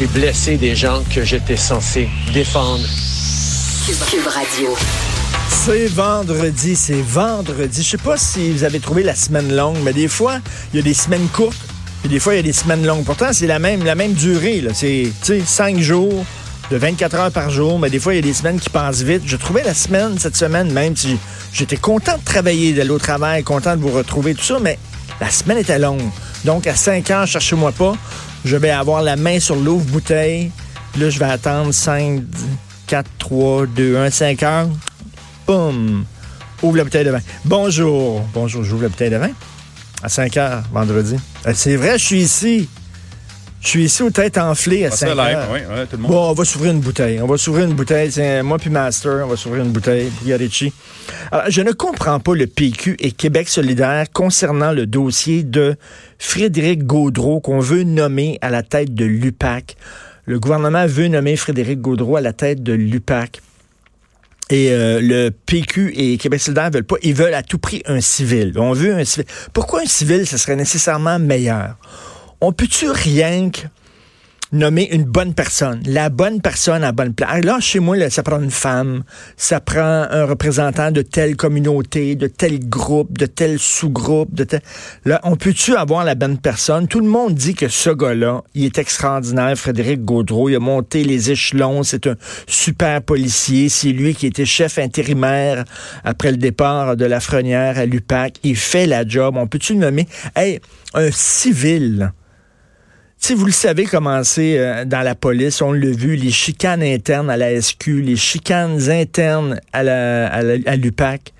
et blessé des gens que j'étais censé défendre. Cube Radio. C'est vendredi, c'est vendredi. Je sais pas si vous avez trouvé la semaine longue, mais des fois, il y a des semaines courtes, et des fois, il y a des semaines longues. Pourtant, c'est la même, la même durée. là. C'est, cinq jours de 24 heures par jour, mais des fois, il y a des semaines qui passent vite. Je trouvais la semaine, cette semaine même, si j'étais content de travailler, d'aller au travail, content de vous retrouver, tout ça, mais la semaine était longue. Donc, à 5 heures, cherchez-moi pas. Je vais avoir la main sur l'ouvre-bouteille. Là, je vais attendre 5, 4, 3, 2, 1, 5 heures. Boum! Ouvre la bouteille de vin. Bonjour. Bonjour, j'ouvre la bouteille de vin. À 5 heures, vendredi. Euh, C'est vrai, je suis ici. Je suis ici aux têtes enflées à Ah, 5 ça, live, heures. oui, ouais, tout le monde. Bon, on va s'ouvrir une bouteille. On va s'ouvrir une bouteille. Moi puis Master, on va s'ouvrir une bouteille. Alors, je ne comprends pas le PQ et Québec solidaire concernant le dossier de Frédéric Gaudreau qu'on veut nommer à la tête de l'UPAC. Le gouvernement veut nommer Frédéric Gaudreau à la tête de l'UPAC. Et euh, le PQ et Québec solidaire veulent pas. Ils veulent à tout prix un civil. On veut un civil. Pourquoi un civil, ce serait nécessairement meilleur? On peut-tu rien que nommer une bonne personne, la bonne personne à bonne place. Là, chez moi, ça prend une femme, ça prend un représentant de telle communauté, de tel groupe, de tel sous-groupe, de. Là, on peut-tu avoir la bonne personne? Tout le monde dit que ce gars-là, il est extraordinaire, Frédéric Gaudreau, il a monté les échelons, c'est un super policier, c'est lui qui était chef intérimaire après le départ de la Frenière à l'UPAC, il fait la job, on peut-tu le nommer? Hey, un civil, si vous le savez comment euh, dans la police, on l'a vu, les chicanes internes à la SQ, les chicanes internes à la, à l'UPAC.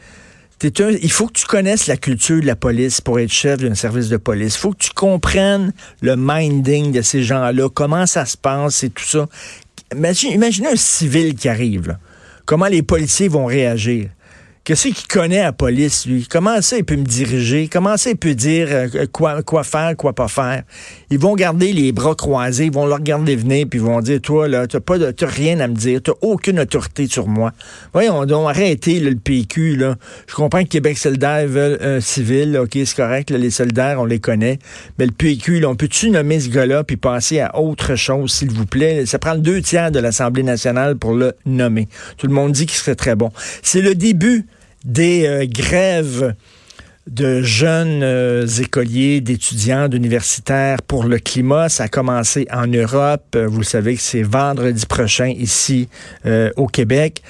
Il faut que tu connaisses la culture de la police pour être chef d'un service de police. Il faut que tu comprennes le minding de ces gens-là, comment ça se passe et tout ça. Imagine- imaginez un civil qui arrive. là. Comment les policiers vont réagir? Qu'est-ce qu'il connaît la police, lui? Comment ça, il peut me diriger? Comment ça, il peut dire euh, quoi, quoi faire, quoi pas faire? Ils vont garder les bras croisés, ils vont le regarder venir, puis ils vont dire, toi, là, t'as pas de, t'as rien à me dire, t'as aucune autorité sur moi. Voyons donc, arrêtez, là, le PQ, là. Je comprends que Québec solidaire veulent un civil, là, OK, c'est correct, les soldats, on les connaît. Mais le PQ, là, on peut-tu nommer ce gars-là, puis passer à autre chose, s'il vous plaît? Ça prend deux tiers de l'Assemblée nationale pour le nommer. Tout le monde dit qu'il serait très bon. C'est le début des euh, grèves de jeunes euh, écoliers, d'étudiants, d'universitaires pour le climat. Ça a commencé en Europe. Euh, Vous savez que c'est vendredi prochain ici au Québec.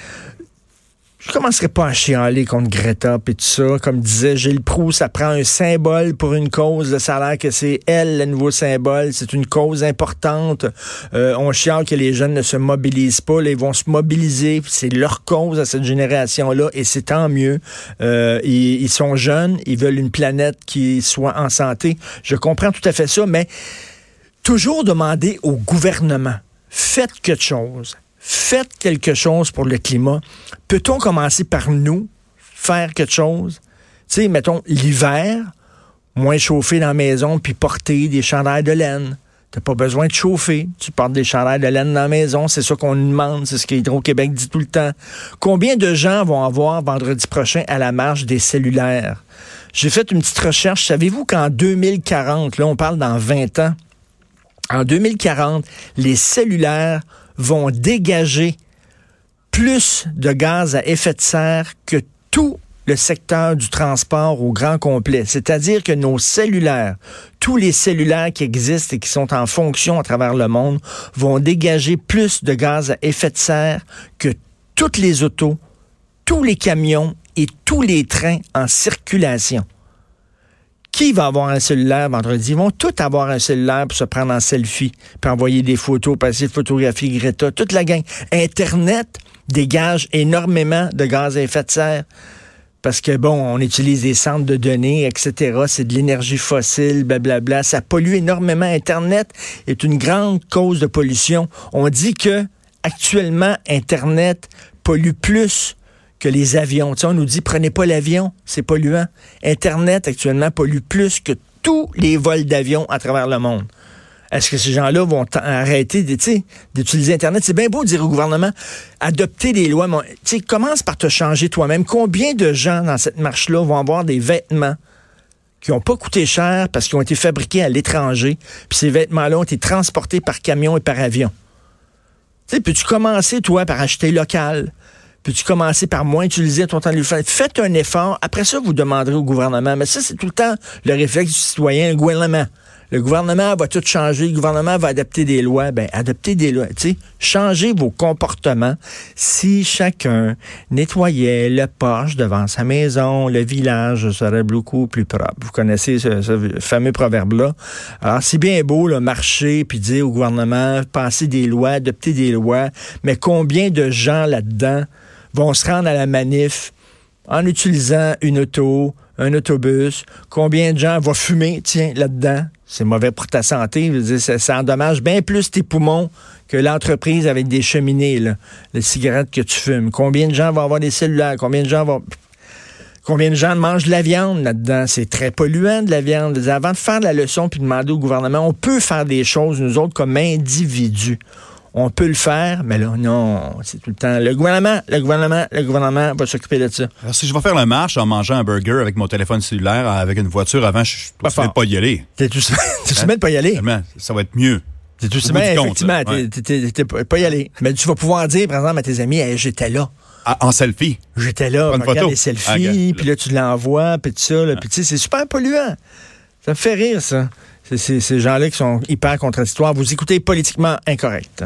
Je commencerai pas à chialer contre Greta et tout ça. Comme disait Gilles Proux, ça prend un symbole pour une cause. Ça a l'air que c'est elle, le nouveau symbole. C'est une cause importante. Euh, on chiale que les jeunes ne se mobilisent pas. Là, ils vont se mobiliser. C'est leur cause à cette génération-là et c'est tant mieux. Euh, ils, ils sont jeunes. Ils veulent une planète qui soit en santé. Je comprends tout à fait ça, mais toujours demander au gouvernement, faites quelque chose. Faites quelque chose pour le climat. Peut-on commencer par nous, faire quelque chose? Tu sais, mettons, l'hiver, moins chauffer dans la maison, puis porter des chandails de laine. T'as pas besoin de chauffer. Tu portes des chandails de laine dans la maison. C'est ça qu'on nous demande. C'est ce qu'Hydro-Québec dit tout le temps. Combien de gens vont avoir vendredi prochain à la marche des cellulaires? J'ai fait une petite recherche. Savez-vous qu'en 2040, là, on parle dans 20 ans, en 2040, les cellulaires vont dégager plus de gaz à effet de serre que tout le secteur du transport au grand complet. C'est-à-dire que nos cellulaires, tous les cellulaires qui existent et qui sont en fonction à travers le monde, vont dégager plus de gaz à effet de serre que toutes les autos, tous les camions et tous les trains en circulation. Qui va avoir un cellulaire vendredi? Ils vont tous avoir un cellulaire pour se prendre en selfie, puis envoyer des photos, passer photographier Greta, toute la gang. Internet dégage énormément de gaz à effet de serre parce que, bon, on utilise des centres de données, etc. C'est de l'énergie fossile, blablabla. Ça pollue énormément. Internet est une grande cause de pollution. On dit que, actuellement, Internet pollue plus que les avions. Tu on nous dit, prenez pas l'avion, c'est polluant. Internet, actuellement, pollue plus que tous les vols d'avion à travers le monde. Est-ce que ces gens-là vont arrêter d'utiliser Internet? C'est bien beau de dire au gouvernement, adopter des lois, mais commence par te changer toi-même. Combien de gens dans cette marche-là vont avoir des vêtements qui n'ont pas coûté cher parce qu'ils ont été fabriqués à l'étranger, puis ces vêtements-là ont été transportés par camion et par avion? Peux-tu commencer, toi, par acheter local? Peux-tu commencer par moins utiliser ton temps de Faites un effort. Après ça, vous demanderez au gouvernement. Mais ça, c'est tout le temps le réflexe du citoyen, le gouvernement. Le gouvernement va tout changer, le gouvernement va adapter des lois. Ben, adapter des lois, tu sais, changez vos comportements. Si chacun nettoyait le porche devant sa maison, le village serait beaucoup plus propre. Vous connaissez ce, fameux proverbe-là. Alors, c'est bien beau, le marcher, puis dire au gouvernement, passer des lois, adopter des lois, mais combien de gens là-dedans vont se rendre à la manif en utilisant une auto, un autobus? Combien de gens vont fumer, tiens, là-dedans? C'est mauvais pour ta santé. ça, endommage bien plus tes poumons que l'entreprise avec des cheminées, les cigarettes que tu fumes. Combien de gens vont avoir des cellulaires? Combien de gens vont... Combien de gens mangent de la viande là-dedans? C'est très polluant de la viande. Avant de faire la leçon puis demander au gouvernement, on peut faire des choses, nous autres, comme individus. On peut le faire, mais là, non, c'est tout le temps. Le gouvernement, le gouvernement, le gouvernement va s'occuper de ça. Alors, si je vais faire la marche en mangeant un burger avec mon téléphone cellulaire, avec une voiture avant, je suis de pas y aller. T'es tout de pas y aller. Ça va être mieux. T'es tout semaine, effectivement, t'es pas y aller. Mais tu vas pouvoir dire, par exemple, à tes amis, j'étais là. Ah, en selfie? J'étais là, on regarde les selfies, puis là, tu l'envoies, puis tout ça, puis tu sais, c'est super polluant. Ça me fait rire, ça. C'est ces gens-là qui sont hyper contradictoires. Vous écoutez politiquement incorrect.